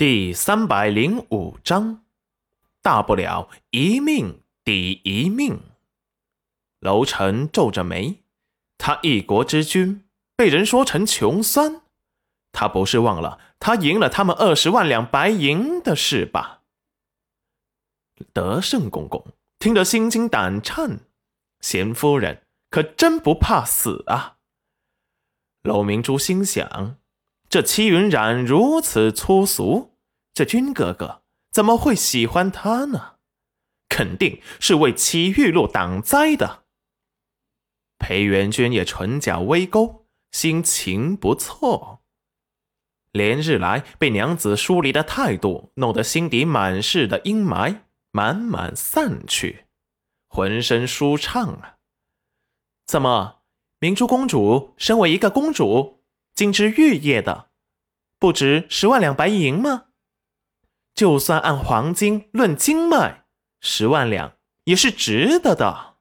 第三百零五章，大不了一命抵一命。楼臣皱着眉，他一国之君，被人说成穷酸，他不是忘了他赢了他们二十万两白银的事吧？德胜公公听得心惊胆颤，贤夫人可真不怕死啊！楼明珠心想，这戚云染如此粗俗。这君哥哥怎么会喜欢他呢？肯定是为齐玉露挡灾的。裴元君也唇角微勾，心情不错。连日来被娘子疏离的态度，弄得心底满是的阴霾慢慢散去，浑身舒畅啊！怎么，明珠公主身为一个公主，金枝玉叶的，不值十万两白银吗？就算按黄金论金卖，十万两也是值得的。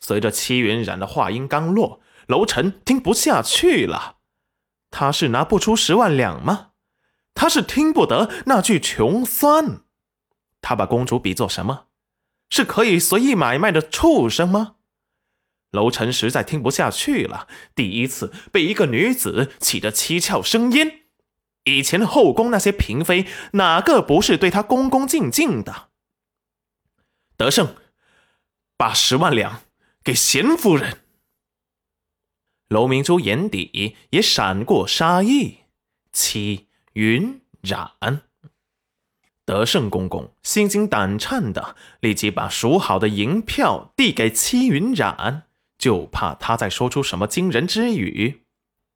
随着戚云染的话音刚落，楼臣听不下去了。他是拿不出十万两吗？他是听不得那句穷酸。他把公主比作什么？是可以随意买卖的畜生吗？楼臣实在听不下去了。第一次被一个女子起得七窍生烟。以前后宫那些嫔妃，哪个不是对他恭恭敬敬的？德胜，把十万两给贤夫人。楼明珠眼底也闪过杀意。戚云染，德胜公公心惊胆颤的，立即把数好的银票递给戚云染，就怕他再说出什么惊人之语，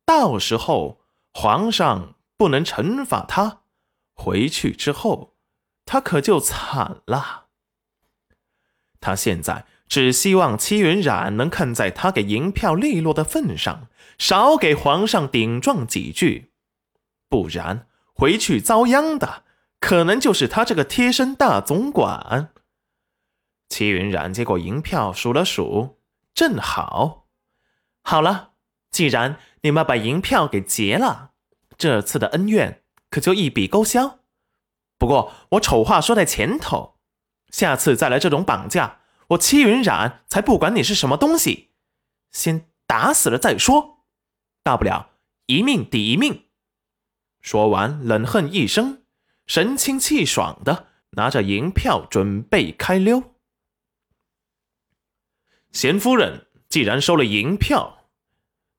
到时候皇上。不能惩罚他，回去之后，他可就惨了。他现在只希望戚云染能看在他给银票利落的份上，少给皇上顶撞几句，不然回去遭殃的可能就是他这个贴身大总管。戚云染接过银票，数了数，正好。好了，既然你们把银票给结了。这次的恩怨可就一笔勾销。不过我丑话说在前头，下次再来这种绑架，我戚云染才不管你是什么东西，先打死了再说。大不了一命抵一命。说完，冷哼一声，神清气爽的拿着银票准备开溜。贤夫人既然收了银票，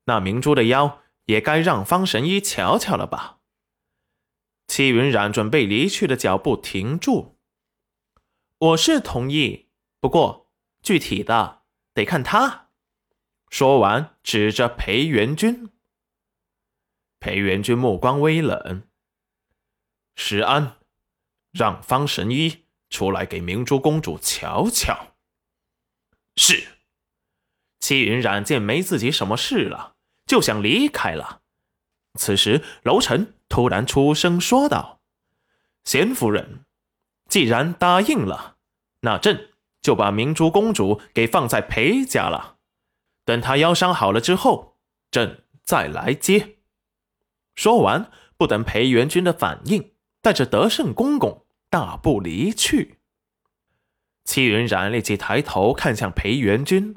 那明珠的腰。也该让方神医瞧瞧了吧。戚云染准备离去的脚步停住。我是同意，不过具体的得看他。说完，指着裴元君。裴元君目光微冷。石安，让方神医出来给明珠公主瞧瞧。是。戚云染见没自己什么事了。就想离开了。此时，楼臣突然出声说道：“贤夫人，既然答应了，那朕就把明珠公主给放在裴家了。等她腰伤好了之后，朕再来接。”说完，不等裴元君的反应，带着德胜公公大步离去。戚云染立即抬头看向裴元君：“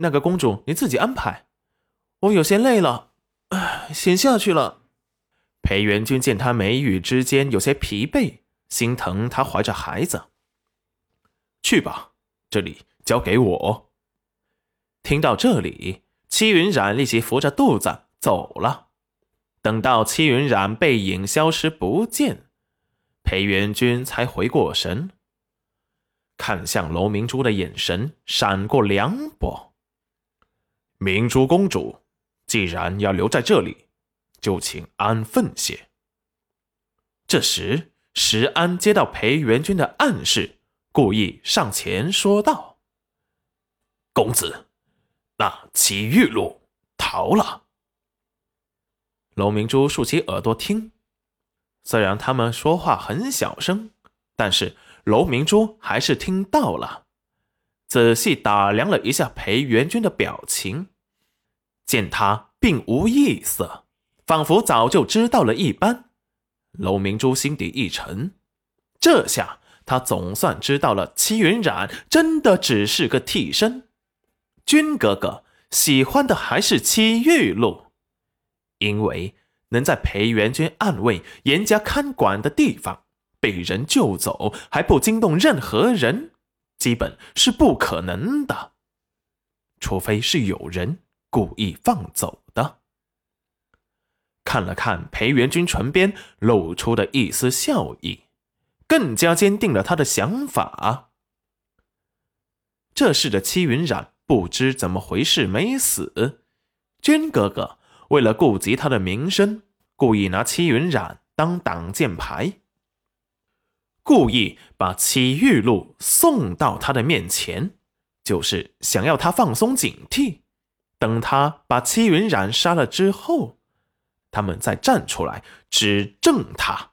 那个公主，你自己安排。”我有些累了，先下去了。裴元君见他眉宇之间有些疲惫，心疼他怀着孩子。去吧，这里交给我。听到这里，戚云染立即扶着肚子走了。等到戚云染背影消失不见，裴元君才回过神，看向楼明珠的眼神闪过凉薄。明珠公主。既然要留在这里，就请安分些。这时，石安接到裴元君的暗示，故意上前说道：“公子，那齐玉露逃了。”楼明珠竖起耳朵听，虽然他们说话很小声，但是楼明珠还是听到了。仔细打量了一下裴元君的表情。见他并无异色，仿佛早就知道了一般，楼明珠心底一沉，这下他总算知道了，齐云染真的只是个替身。君哥哥喜欢的还是戚玉露，因为能在裴元君暗卫严加看管的地方被人救走，还不惊动任何人，基本是不可能的，除非是有人故意放走的。看了看裴元君唇边露出的一丝笑意，更加坚定了他的想法。这事的戚云染不知怎么回事没死，君哥哥为了顾及他的名声，故意拿戚云染当挡箭牌，故意把戚玉露送到他的面前，就是想要他放松警惕，等他把戚云染杀了之后。他们再站出来指证他。